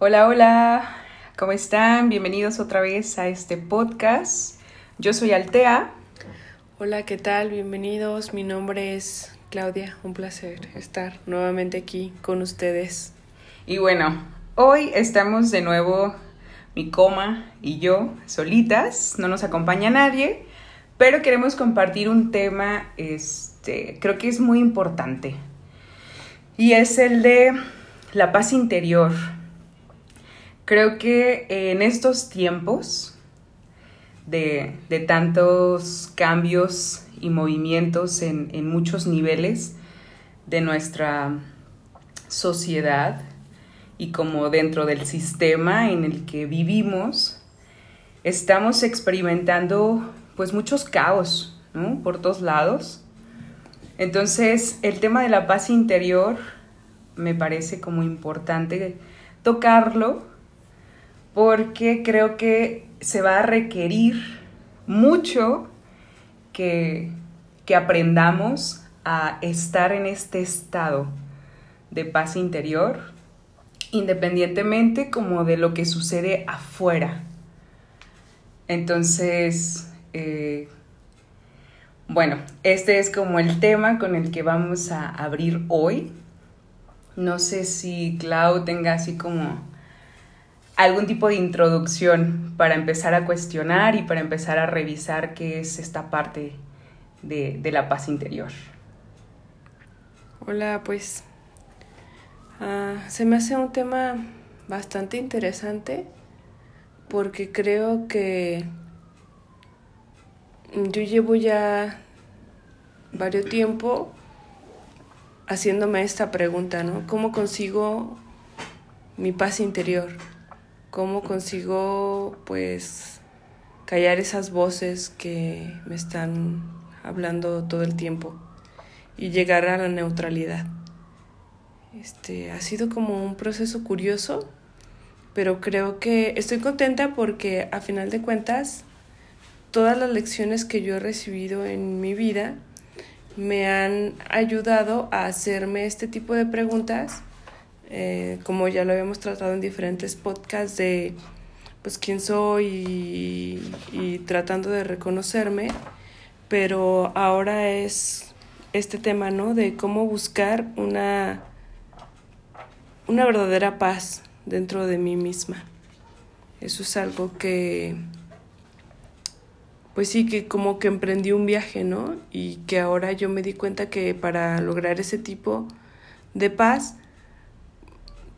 Hola, hola, ¿cómo están? Bienvenidos otra vez a este podcast. Yo soy Altea. Hola, ¿qué tal? Bienvenidos. Mi nombre es Claudia. Un placer estar nuevamente aquí con ustedes. Y bueno, hoy estamos de nuevo mi coma y yo solitas. No nos acompaña nadie, pero queremos compartir un tema, este, creo que es muy importante. Y es el de la paz interior Creo que en estos tiempos de, tantos cambios y movimientos en, en muchos niveles de nuestra sociedad y como dentro del sistema en el que vivimos, estamos experimentando pues muchos caos. Por todos lados. Entonces, el tema de la paz interior me parece como importante tocarlo porque creo que se va a requerir mucho que, aprendamos a estar en este estado de paz interior, independientemente como de lo que sucede afuera. Entonces, eh, bueno, este es como el tema con el que vamos a abrir hoy. No sé si Clau tenga así como algún tipo de introducción para empezar a cuestionar y para empezar a revisar qué es esta parte de, la paz interior. Hola, pues ah, se me hace un tema bastante interesante porque creo que yo llevo ya varios tiempo haciéndome esta pregunta, ¿no? ¿Cómo consigo mi paz interior? Cómo consigo pues callar esas voces que me están hablando todo el tiempo y llegar a la neutralidad. Este ha sido como un proceso curioso, pero creo que estoy contenta porque a final de cuentas todas las lecciones que yo he recibido en mi vida me han ayudado a hacerme este tipo de preguntas eh, como ya lo habíamos tratado en diferentes podcasts de pues quién soy y, tratando de reconocerme, pero ahora es este tema, ¿no? De cómo buscar una, una verdadera paz dentro de mí misma. Eso es algo que, pues sí, que como que emprendí un viaje, ¿no? Y que ahora yo me di cuenta que para lograr ese tipo de paz,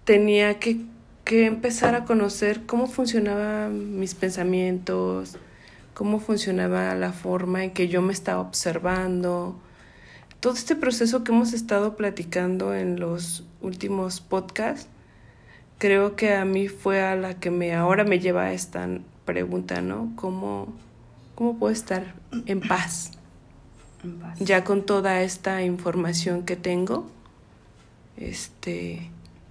tenía que, empezar a conocer cómo funcionaban mis pensamientos, cómo funcionaba la forma en que yo me estaba observando. Todo este proceso que hemos estado platicando en los últimos podcasts, creo que a mí fue a la que me ahora me lleva a esta pregunta, ¿no? ¿Cómo, cómo puedo estar en paz? En paz? Ya con toda esta información que tengo, este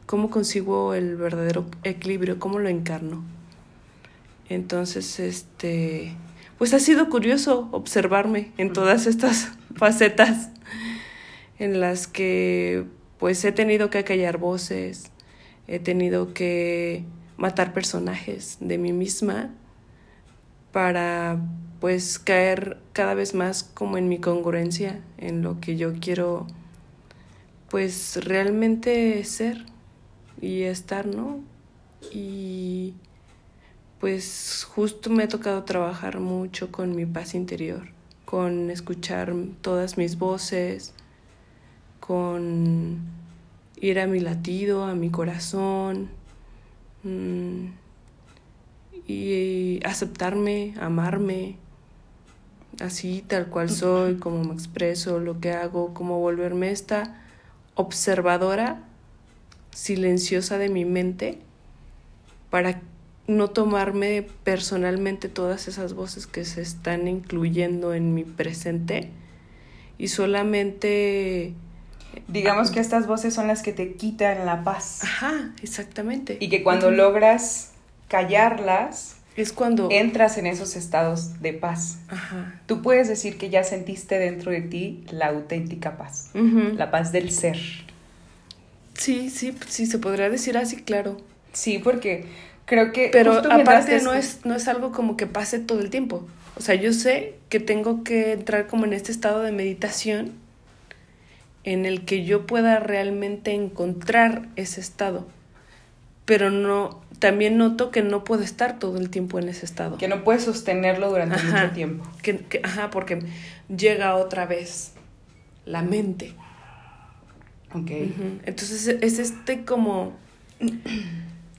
cómo consigo el verdadero equilibrio, cómo lo encarno. Entonces, este, pues ha sido curioso observarme en todas estas facetas en las que pues he tenido que callar voces, he tenido que matar personajes de mí misma para pues caer cada vez más como en mi congruencia, en lo que yo quiero pues realmente ser y estar, ¿no? Y pues justo me ha tocado trabajar mucho con mi paz interior, con escuchar todas mis voces, con ir a mi latido, a mi corazón, mm, y aceptarme, amarme, así tal cual soy, como me expreso, lo que hago, como volverme esta observadora silenciosa de mi mente para no tomarme personalmente todas esas voces que se están incluyendo en mi presente y solamente digamos que estas voces son las que te quitan la paz. Ajá, exactamente. Y que cuando logras callarlas es cuando entras en esos estados de paz. Ajá. Tú puedes decir que ya sentiste dentro de ti la auténtica paz, la paz del ser. Sí, sí, sí, se podría decir así, claro. Sí, porque creo que... Pero aparte te- no es, no es algo como que pase todo el tiempo. O sea, yo sé que tengo que entrar como en este estado de meditación en el que yo pueda realmente encontrar ese estado. Pero no, también noto que no puedo estar todo el tiempo en ese estado. Que no puedes sostenerlo durante Ajá. mucho tiempo. Que- que- ajá, porque llega otra vez la mente. Ok. Entonces es este como...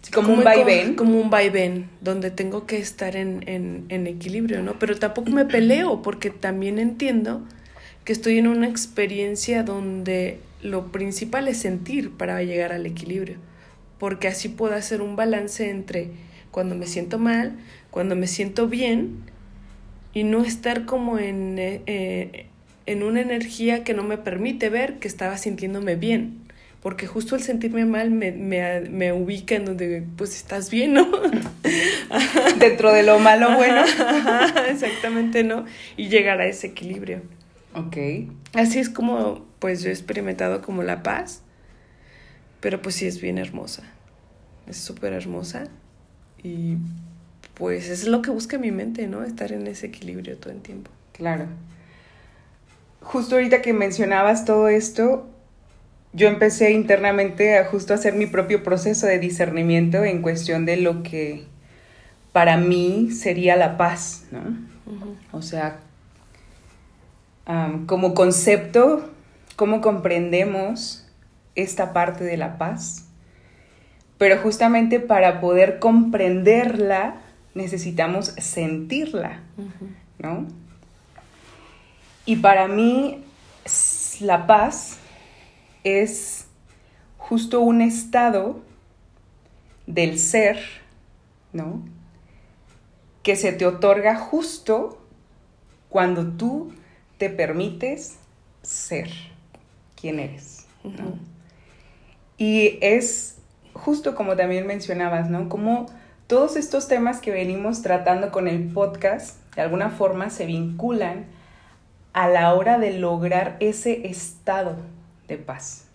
Sí, como un vaivén. Como un vaivén, donde tengo que estar en, en, en equilibrio, ¿no? Pero tampoco me peleo, porque también entiendo que estoy en una experiencia donde lo principal es sentir para llegar al equilibrio, porque así puedo hacer un balance entre cuando me siento mal, cuando me siento bien, y no estar como en, eh, eh, en una energía que no me permite ver que estaba sintiéndome bien. Porque justo el sentirme mal me, me, me ubica en donde, pues, estás bien, ¿no? Dentro de lo malo bueno. Exactamente, ¿no? Y llegar a ese equilibrio. Ok. Así es como, pues, yo he experimentado como la paz, pero pues sí es bien hermosa. Es súper hermosa y pues es lo que busca mi mente, ¿no? Estar en ese equilibrio todo el tiempo. Claro. Justo ahorita que mencionabas todo esto, yo empecé internamente a justo hacer mi propio proceso de discernimiento en cuestión de lo que para mí sería la paz, ¿no? O sea, como concepto, ¿cómo comprendemos esta parte de la paz? Pero justamente para poder comprenderla necesitamos sentirla, ¿no? Y para mí la paz es justo un estado del ser, ¿no? Que se te otorga justo cuando tú te permites ser quien eres, ¿no? Y es justo como también mencionabas, ¿no? Como todos estos temas que venimos tratando con el podcast, de alguna forma se vinculan a la hora de lograr ese estado de paz.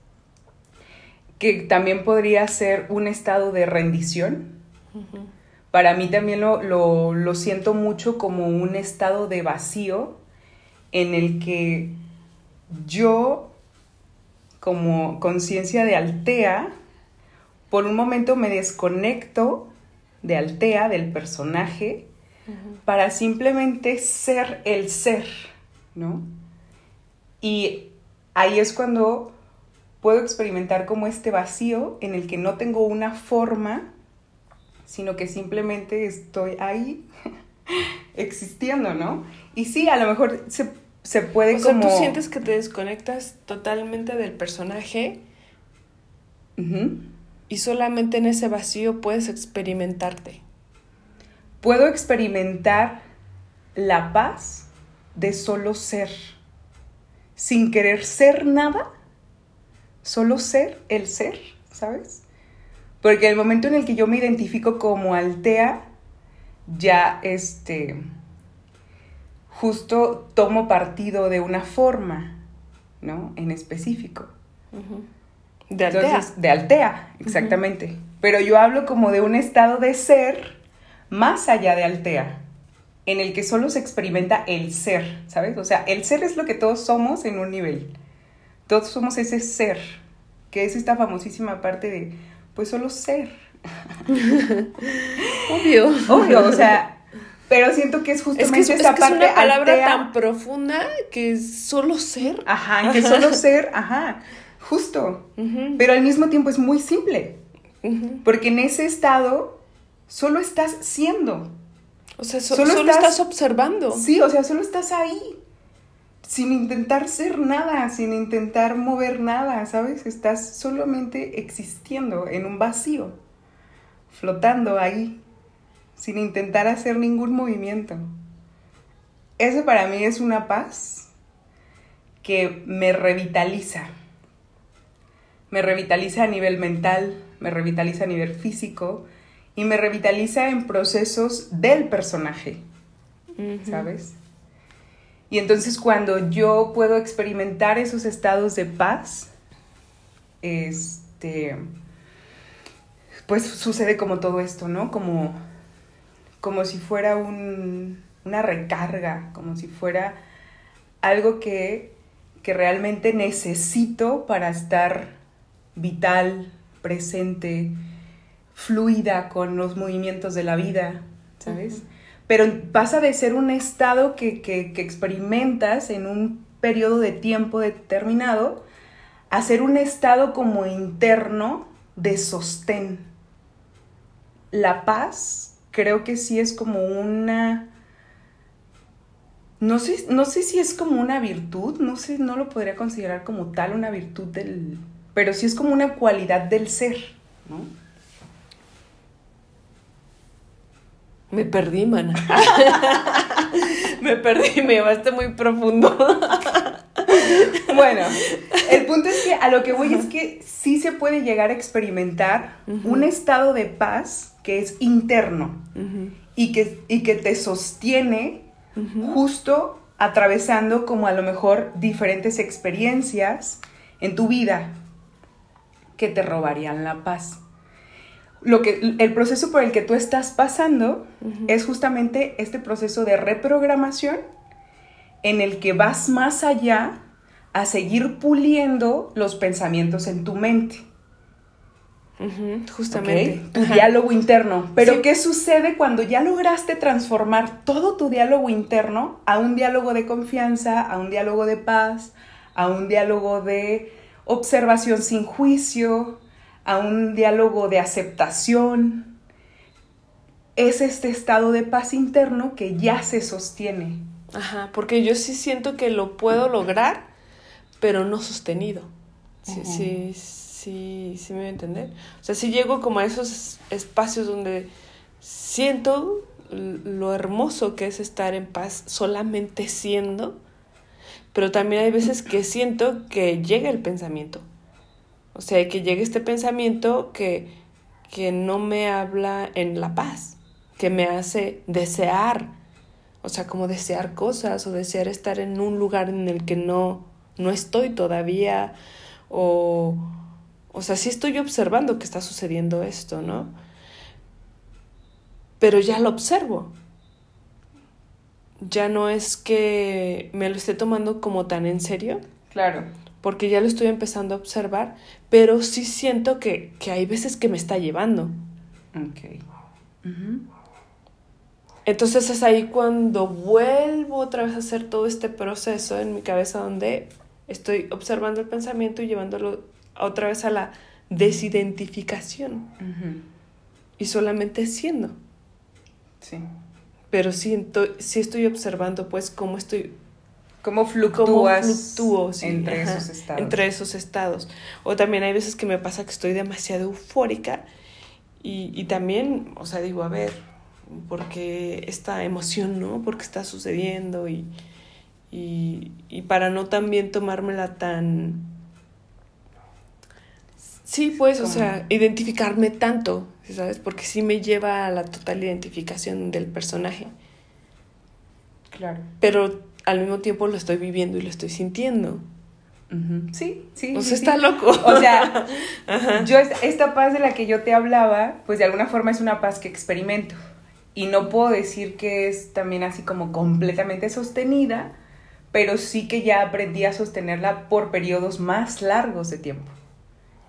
Que también podría ser un estado de rendición. Para mí también lo, lo, lo siento mucho como un estado de vacío en el que yo, como conciencia de Altea, por un momento me desconecto de Altea, del personaje, para simplemente ser el ser, ¿no? Y ahí es cuando puedo experimentar como este vacío en el que no tengo una forma, sino que simplemente estoy ahí existiendo, ¿no? Y sí, a lo mejor se, se puede O sea, como... tú sientes que te desconectas totalmente del personaje y solamente en ese vacío puedes experimentarte. Puedo experimentar la paz de solo ser, sin querer ser nada, solo ser el ser, ¿sabes? Porque el momento en el que yo me identifico como altea, ya este, justo tomo partido de una forma, ¿no? En específico. De altea. Entonces, de altea, exactamente. Pero yo hablo como de un estado de ser más allá de altea, en el que solo se experimenta el ser, ¿sabes? O sea, el ser es lo que todos somos en un nivel. Todos somos ese ser, que es esta famosísima parte de, pues solo ser. Obvio. Obvio, o sea, pero siento que es Es justamente que es, es esa que es una palabra altea. tan profunda que es solo ser. Ajá, que solo ser, ajá, justo. Pero al mismo tiempo es muy simple. Porque en ese estado solo estás siendo. O sea, so- Solo solo, estás- estás, observando. Sí, o sea, solo estás ahí. Sin intentar ser nada, sin intentar mover nada, ¿sabes? Estás solamente existiendo en un vacío, flotando ahí, sin intentar hacer ningún movimiento. Eso para mí es una paz que me revitaliza. Me revitaliza a nivel mental, me revitaliza a nivel físico y me revitaliza en procesos del personaje. ¿sabes? Y entonces cuando yo puedo experimentar esos estados de paz, este, pues sucede como todo esto, ¿no? Como, como si fuera un, una recarga, como si fuera algo que, que realmente necesito para estar vital, presente, fluida con los movimientos de la vida, ¿sabes? Pero pasa de ser un estado que, que, que experimentas en un periodo de tiempo determinado a ser un estado como interno de sostén. La paz creo que sí es como una... No sé, no sé si es como una virtud, no sé, no lo podría considerar como tal una virtud del... Pero sí es como una cualidad del ser, ¿no? Me perdí, mana. me perdí, me llevaste muy profundo. bueno, el punto es que a lo que voy es que sí se puede llegar a experimentar un estado de paz que es interno y, que, y que te sostiene justo atravesando como a lo mejor diferentes experiencias en tu vida que te robarían la paz. Lo que, el proceso por el que tú estás pasando es justamente este proceso de reprogramación en el que vas más allá a seguir puliendo los pensamientos en tu mente. justamente. Tu diálogo interno. Pero ¿qué sucede cuando ya lograste transformar todo tu diálogo interno a un diálogo de confianza, a un diálogo de paz, a un diálogo de observación sin juicio, a un diálogo de aceptación? Es este estado de paz interno que ya se sostiene. Ajá, porque yo sí siento que lo puedo lograr pero no sostenido. Sí, sí, sí, sí me voy a entender. O sea, si llego como a esos espacios donde siento lo hermoso que es estar en paz solamente siendo, pero también hay veces que siento que llega el pensamiento. O sea, que llega este pensamiento que, que no me habla en la paz, que me hace desear, o sea, como desear cosas o desear estar en un lugar en el que no, no estoy todavía o, o sea, sí estoy observando que está sucediendo esto, ¿no? Pero ya lo observo. Ya no es que me lo esté tomando como tan en serio. Claro. Porque ya lo estoy empezando a observar, pero sí siento que, que hay veces que me está llevando. Ok. Entonces es ahí cuando vuelvo otra vez a hacer todo este proceso en mi cabeza donde estoy observando el pensamiento y llevándolo otra vez a la desidentificación. Y solamente siendo. Sí. Pero siento, sí estoy observando pues cómo estoy cómo fluctúas fluctúo, entre esos estados. Entre esos estados. O también hay veces que me pasa que estoy demasiado eufórica y, y también, o sea, digo, a ver, porque esta emoción, ¿no? Porque está sucediendo y, y, y para no también tomármela tan... Sí, pues, o sea, identificarme tanto, ¿sabes? Porque sí me lleva a la total identificación del personaje. Claro. Pero al mismo tiempo lo estoy viviendo y lo estoy sintiendo. Sí, sí. Sea, está sí. loco. O sea, yo esta, paz de la que yo te hablaba, pues de alguna forma es una paz que experimento. Y no puedo decir que es también así como completamente sostenida, pero sí que ya aprendí a sostenerla por periodos más largos de tiempo.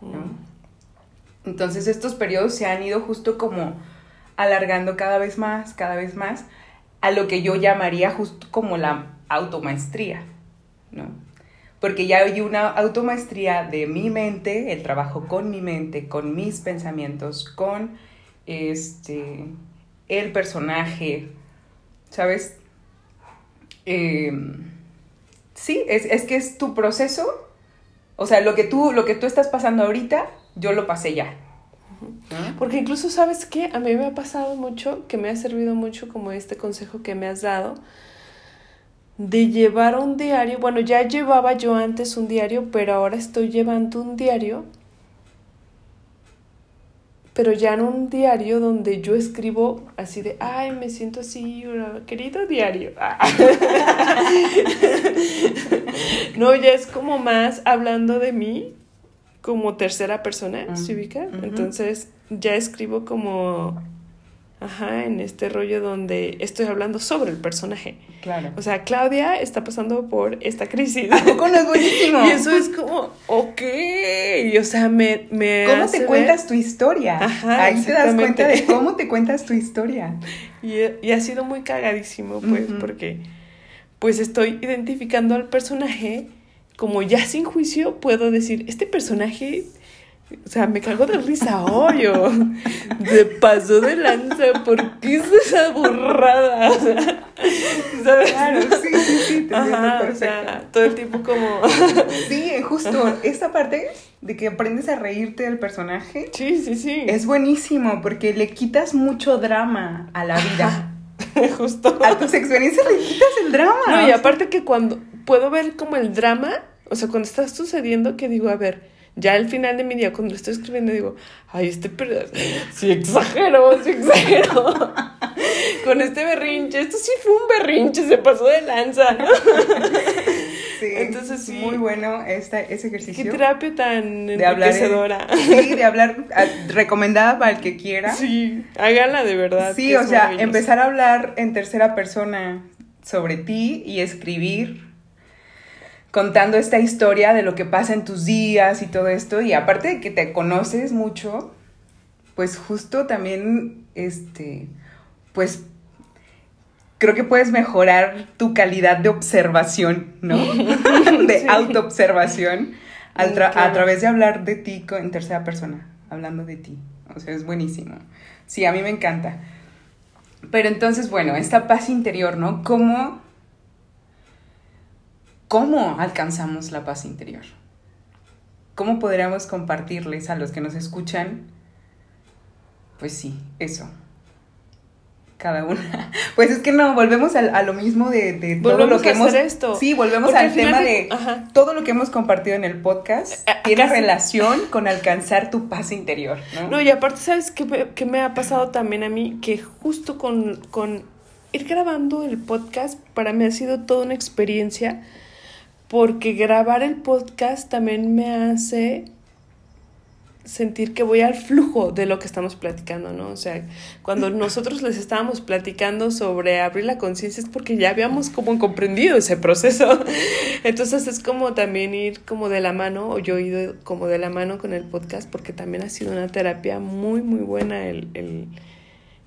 ¿no? Entonces estos periodos se han ido justo como alargando cada vez más, cada vez más, a lo que yo llamaría justo como la automaestría, ¿no? Porque ya hay una automaestría de mi mente, el trabajo con mi mente, con mis pensamientos, con este el personaje, ¿sabes? Eh, sí, es, es, que es tu proceso. O sea, lo que, tú, lo que tú estás pasando ahorita, yo lo pasé ya. Porque incluso, ¿sabes qué? A mí me ha pasado mucho, que me ha servido mucho como este consejo que me has dado, de llevar un diario. Bueno, ya llevaba yo antes un diario, pero ahora estoy llevando un diario pero ya en un diario donde yo escribo así de, ay, me siento así, querido diario. no, ya es como más hablando de mí como tercera persona, ¿se ubica? Entonces, ya escribo como Ajá, en este rollo donde estoy hablando sobre el personaje. Claro. O sea, Claudia está pasando por esta crisis. ¿A poco no es buenísimo? y eso es como, ok. Y, o sea, me. me ¿Cómo te ver- cuentas tu historia? Ajá, Ahí te das cuenta de cómo te cuentas tu historia. Y, y ha sido muy cagadísimo, pues, porque. Pues estoy identificando al personaje. Como ya sin juicio puedo decir, este personaje. O sea, me cago de risa hoy, o se pasó de lanza, ¿por qué hizo esa burrada? O sea, ¿sabes? Claro, sí, sí, sí, te Ajá, o sea, todo el tiempo como... Sí, justo esta parte de que aprendes a reírte del personaje Sí, sí, sí. es buenísimo porque le quitas mucho drama a la vida. justo. A tus experiencias le quitas el drama. No, y aparte que cuando puedo ver como el drama, o sea, cuando está sucediendo, que digo, a ver, ya al final de mi día, cuando lo estoy escribiendo, digo, ay, este pedazo, sí exagero, sí exagero. Con este berrinche, esto sí fue un berrinche, se pasó de lanza, ¿no? sí, entonces sí. Muy bueno esta, ese Qué ejercicio. terapia tan de hablar. enriquecedora. Sí, de hablar. Recomendada para el que quiera. Sí, hágala de verdad. Sí, o sea, empezar a hablar en tercera persona sobre ti y escribir contando esta historia de lo que pasa en tus días y todo esto. Y aparte de que te conoces mucho, pues justo también, este, pues creo que puedes mejorar tu calidad de observación, ¿no? de Sí. autoobservación tra- a Claro. través de hablar de ti en tercera persona, hablando de ti. O sea, es buenísimo. Sí, a mí me encanta. Pero entonces, bueno, esta paz interior, ¿no? ¿Cómo, cómo alcanzamos la paz interior? ¿Cómo podríamos compartirles a los que nos escuchan? Pues sí, eso. Cada una. Pues es que no, volvemos a, a lo mismo de, de todo Volvemos lo que a hemos. hacer esto. Sí, volvemos Porque al tema de- ajá. todo lo que hemos compartido en el podcast A- tiene relación con alcanzar tu paz interior, ¿no? No, y aparte, ¿sabes qué me, qué me ha pasado también a mí? Que justo con, con ir grabando el podcast, para mí ha sido toda una experiencia, porque grabar el podcast también me hace sentir que voy al flujo de lo que estamos platicando, ¿no? O sea, cuando nosotros les estábamos platicando sobre abrir la conciencia es porque ya habíamos como comprendido ese proceso. Entonces es como también ir como de la mano, o yo he ido como de la mano con el podcast porque también ha sido una terapia muy, muy buena el, el,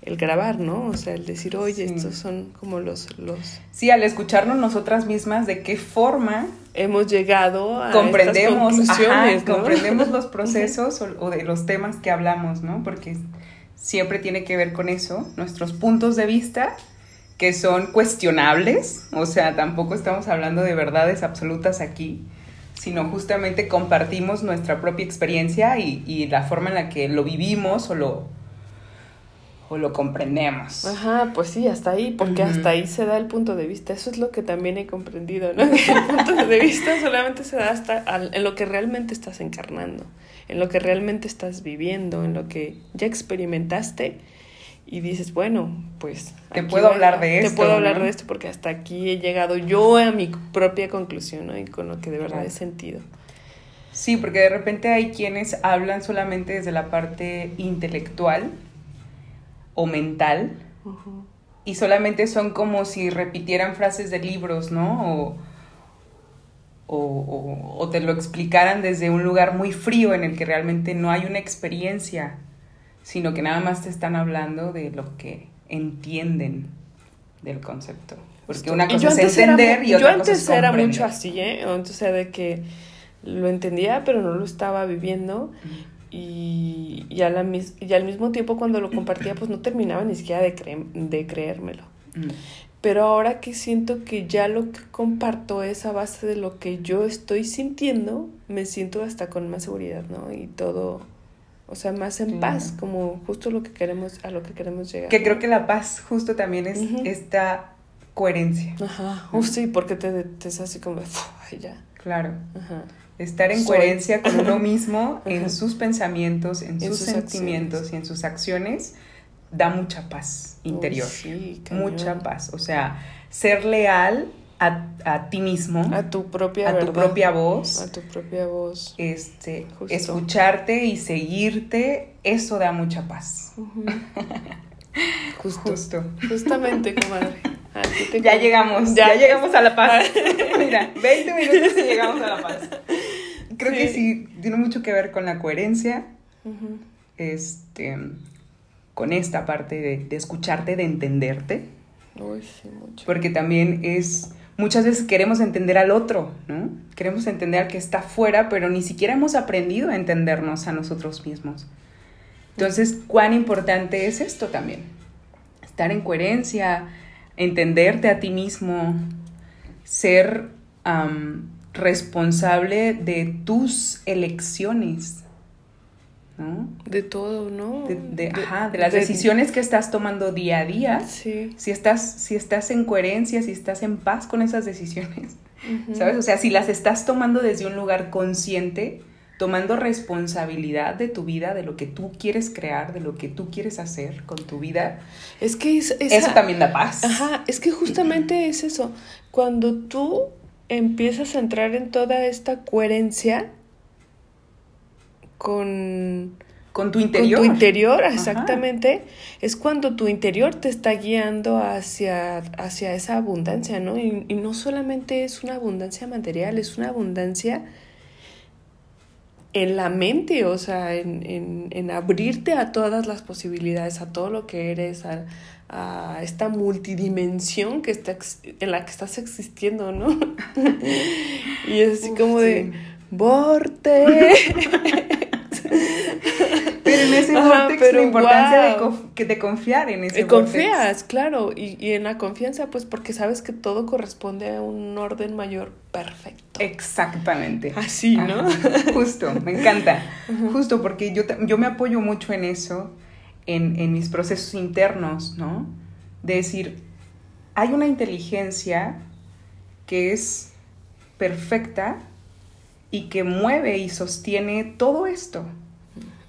el grabar, ¿no? O sea, el decir, oye, Sí. estos son como los, los... Sí, al escucharnos nosotras mismas, de qué forma Hemos llegado a comprendemos, estas ajá, conclusiones, ¿no? comprendemos los procesos o, o de los temas que hablamos, ¿no? Porque siempre tiene que ver con eso, nuestros puntos de vista que son cuestionables, o sea, tampoco estamos hablando de verdades absolutas aquí, sino justamente compartimos nuestra propia experiencia y, y la forma en la que lo vivimos o lo, o lo comprendemos. Ajá, pues sí, hasta ahí, porque hasta ahí se da el punto de vista. Eso es lo que también he comprendido, ¿no? El punto de vista solamente se da hasta al- en lo que realmente estás encarnando, en lo que realmente estás viviendo, en lo que ya experimentaste y dices, bueno, pues... Te puedo hablar de Te esto, puedo hablar de esto porque hasta aquí he llegado yo a mi propia conclusión, ¿no? Y con lo que de verdad he sentido. Sí, porque de repente hay quienes hablan solamente desde la parte intelectual o mental y solamente son como si repitieran frases de libros, ¿no? O, o, te lo explicaran desde un lugar muy frío en el que realmente no hay una experiencia, sino que nada más te están hablando de lo que entienden del concepto. Porque una cosa yo es antes era entender y otra yo cosa antes es era comprender. mucho así, ¿eh? O sea, de que lo entendía, pero no lo estaba viviendo. Y, y, a la mis- y al mismo tiempo cuando lo compartía, pues no terminaba ni siquiera de, cre- de creérmelo. Mm. Pero ahora que siento que ya lo que comparto es a base de lo que yo estoy sintiendo, me siento hasta con más seguridad, ¿no? Y todo, o sea, más en Claro. paz, como justo lo que queremos, a lo que queremos llegar. Que creo que la paz justo también es Ujú. esta coherencia. Ajá, Uf, sí, porque te, te es así como, "Uf, ay, ya. Claro. Ajá. Estar en Soy. coherencia con uno mismo en sus pensamientos, en, En sus, sus sentimientos acciones. y en sus acciones da mucha paz interior. Uy, sí, mucha paz. O sea, ser leal a, a ti mismo, A tu propia a tu propia voz, A tu propia voz. este, Justo. escucharte y seguirte, eso da mucha paz. Justo. Justo. Justamente, comadre. Te Ya llegamos, ya, llegamos a la paz. Mira, 20 minutos y llegamos a la paz. Creo que sí, tiene mucho que ver con la coherencia, este, con esta parte de, de escucharte, de entenderte, Uy, sí, mucho. porque también es, muchas veces queremos entender al otro, ¿no? Queremos entender al que está afuera, pero ni siquiera hemos aprendido a entendernos a nosotros mismos. Entonces, ¿cuán importante es esto también? Estar en coherencia, entenderte a ti mismo, ser responsable de tus elecciones, ¿no? De todo, ¿no? De, de- ajá, de las decisiones que estás tomando día a día. Sí. Si estás, si estás en coherencia, si estás en paz con esas decisiones, Ujú. ¿sabes? O sea, si las estás tomando desde un lugar consciente, tomando responsabilidad de tu vida, de lo que tú quieres crear, de lo que tú quieres hacer con tu vida, Es que es, esa- eso también da paz. Ajá, es que justamente es eso. Cuando tú empiezas a entrar en toda esta coherencia con, Con tu con interior. tu interior, Ajá. exactamente, es cuando tu interior te está guiando hacia, hacia esa abundancia, ¿no? Y, y no solamente es una abundancia material, es una abundancia en la mente, o sea, en, en, en abrirte a todas las posibilidades, a todo lo que eres, a, a esta multidimensión que está en la que estás existiendo, ¿no? y es así Uf, como sí. de ¡Borte! Pero en ese Ajá, vortex pero la importancia de, que de confiar en ese Y vortex. confías, claro, y, y en la confianza, pues porque sabes que todo corresponde a un orden mayor perfecto. Exactamente. Así, ¿no? Ajá, Justo, me encanta. Justo porque yo, yo me apoyo mucho en eso, en, en mis procesos internos, ¿no? De decir, hay una inteligencia que es perfecta y que mueve y sostiene todo esto,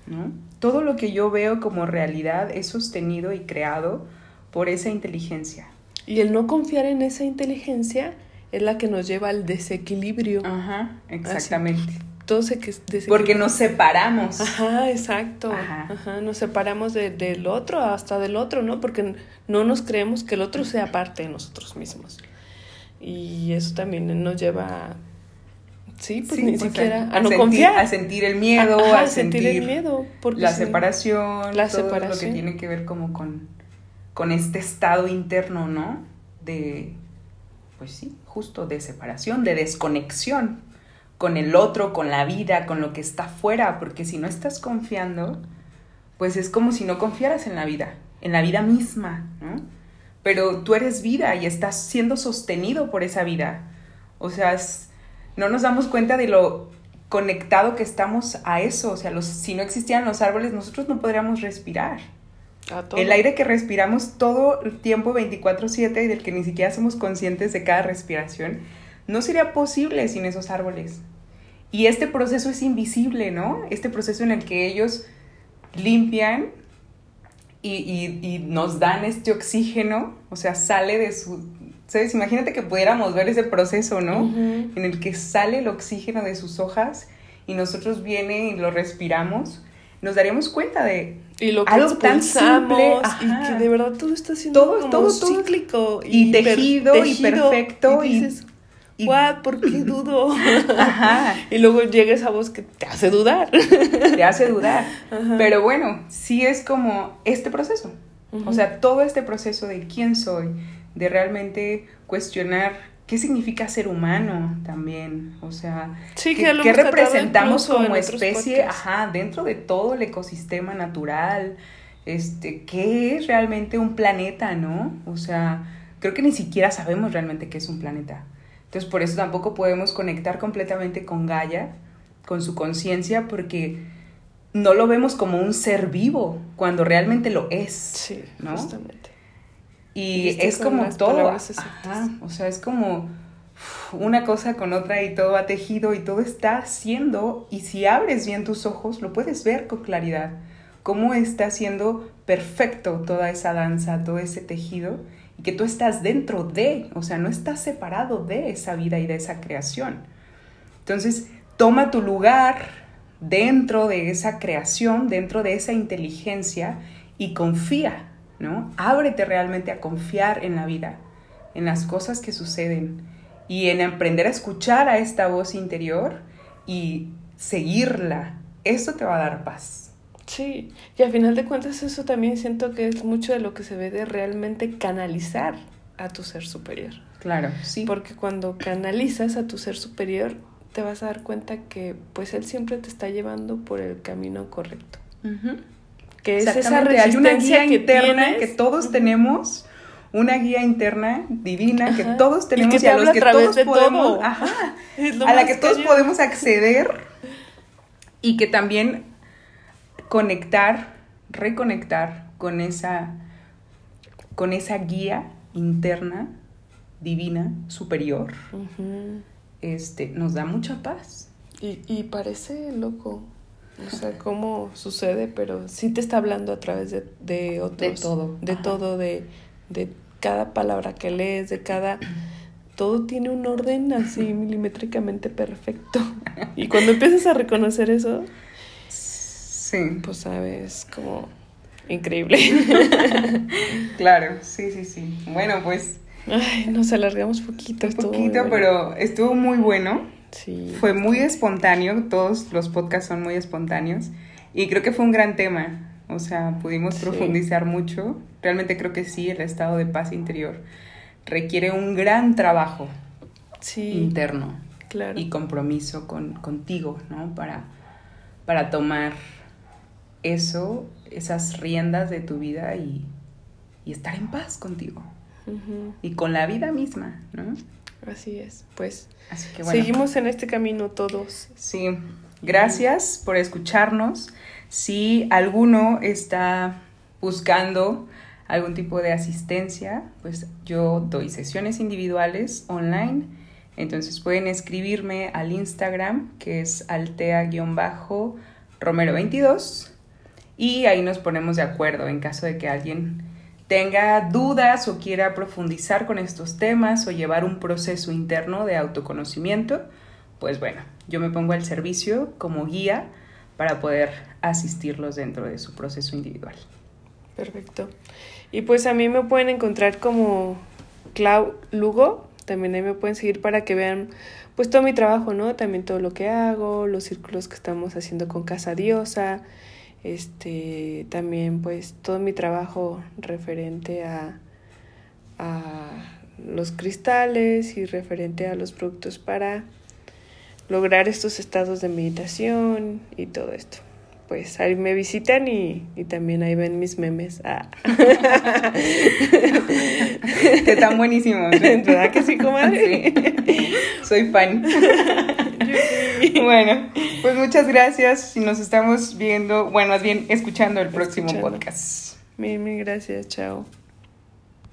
¿no? Todo lo que yo veo como realidad es sostenido y creado por esa inteligencia. Y el no confiar en esa inteligencia es la que nos lleva al desequilibrio. Ajá, exactamente. Porque nos separamos. Ajá, exacto. Ajá. Ajá nos separamos de, del otro hasta del otro, ¿no? Porque no nos creemos que el otro sea parte de nosotros mismos. Y eso también nos lleva... Sí, pues ni pues, siquiera a, no sentir, confiar. A sentir el miedo, a, sentir, el miedo. Porque la separación, la todo lo que tiene que ver como con, con este estado interno, ¿no? De, pues sí, justo de separación, de desconexión con el otro, con la vida, con lo que está afuera, porque si no estás confiando, pues es como si no confiaras en la vida, en la vida misma, ¿no? Pero tú eres vida y estás siendo sostenido por esa vida. O sea, es- no nos damos cuenta de lo conectado que estamos a eso. O sea, los, si no existieran los árboles, nosotros no podríamos respirar. El aire que respiramos todo el tiempo 24/7 y del que ni siquiera somos conscientes de cada respiración, no sería posible sin esos árboles. Y este proceso es invisible, ¿no? Este proceso en el que ellos limpian y, y- y nos dan este oxígeno, o sea, sale de su... ¿Sabes? Imagínate que pudiéramos ver ese proceso, ¿no? En el que sale el oxígeno de sus hojas y nosotros viene y lo respiramos, nos daríamos cuenta de Y lo que Algo tan simple, y que de verdad todo está siendo Todo- como todo- todo- cíclico y per- tejido y perfecto y- dices, y- "What? ¿por qué dudo? Ajá. y luego llega esa voz que te hace dudar. te hace dudar. Ajá. Pero bueno, sí es como este proceso. O sea, todo este proceso de quién soy, de realmente cuestionar qué significa ser humano también. O sea, Sí, que qué, representamos como especie, ajá, dentro de todo el ecosistema natural. Este, ¿qué es realmente un planeta, no? O sea, creo que ni siquiera sabemos realmente qué es un planeta. Entonces, por eso tampoco podemos conectar completamente con Gaia, con su conciencia, porque no lo vemos como un ser vivo, cuando realmente lo es. Sí, ¿no? justamente. Y es como todo. Ajá, o sea, es como una cosa con otra y todo va tejido y todo está haciendo. Y si abres bien tus ojos, lo puedes ver con claridad. Cómo está siendo perfecto toda esa danza, todo ese tejido. Que tú estás dentro de, o sea, no estás separado de esa vida y de esa creación. Entonces, toma tu lugar dentro de esa creación, dentro de esa inteligencia y confía, ¿no? Ábrete realmente a confiar en la vida, en las cosas que suceden y en aprender a escuchar a esta voz interior y seguirla. Eso te va a dar paz. Sí, y al final de cuentas eso también siento que es mucho de lo que se ve de realmente canalizar a tu ser superior. Claro, sí. Porque cuando canalizas a tu ser superior, te vas a dar cuenta que pues él siempre te está llevando por el camino correcto. Que es esa resistencia Hay una guía que interna que todos tenemos una guía interna divina que todos tenemos y, a los que todos podemos, ajá, a la que todos podemos acceder y que también conectar, reconectar con esa con esa guía interna divina superior. Este nos da mucha paz. Y, y parece loco. O sea, cómo sucede, pero sí te está hablando a través de, de otros. De todo. De todo, de, de cada palabra que lees, de cada... Todo tiene un orden así milimétricamente perfecto. Y cuando empiezas a reconocer eso, sí. pues sabes, como increíble. claro, sí, sí, sí. Bueno, pues... Ay, nos alargamos poquito. Un poquito, pero estuvo muy bueno. Sí. Fue muy espontáneo, todos los podcasts son muy espontáneos. Y creo que fue un gran tema. O sea, pudimos profundizar mucho. Realmente creo que sí, el estado de paz interior requiere un gran trabajo interno y compromiso con, contigo, ¿no? Para, para tomar eso, esas riendas de tu vida y, estar en paz contigo. Y con la vida misma, ¿no? Así es, pues seguimos en este camino todos. Sí, gracias por escucharnos. Si alguno está buscando algún tipo de asistencia, pues yo doy sesiones individuales online. Entonces pueden escribirme al Instagram, que es altea-romero22, y ahí nos ponemos de acuerdo en caso de que alguien tenga dudas o quiera profundizar con estos temas o llevar un proceso interno de autoconocimiento, pues bueno, yo me pongo al servicio como guía para poder asistirlos dentro de su proceso individual. Perfecto. Y pues a mí me pueden encontrar como Clau Lugo, también ahí me pueden seguir para que vean pues todo mi trabajo, ¿no? También todo lo que hago, los círculos que estamos haciendo con Casa Diosa, este, también pues todo mi trabajo referente a, a los cristales y referente a los productos para lograr estos estados de meditación y todo esto. Pues ahí me visitan y, también ahí ven mis memes. Ah. que están buenísimos. ¿eh? ¿Verdad que sí, comadre? Soy fan. bueno, pues muchas gracias y nos estamos viendo, bueno, más bien escuchando el próximo podcast. Mil, mil gracias. Chao.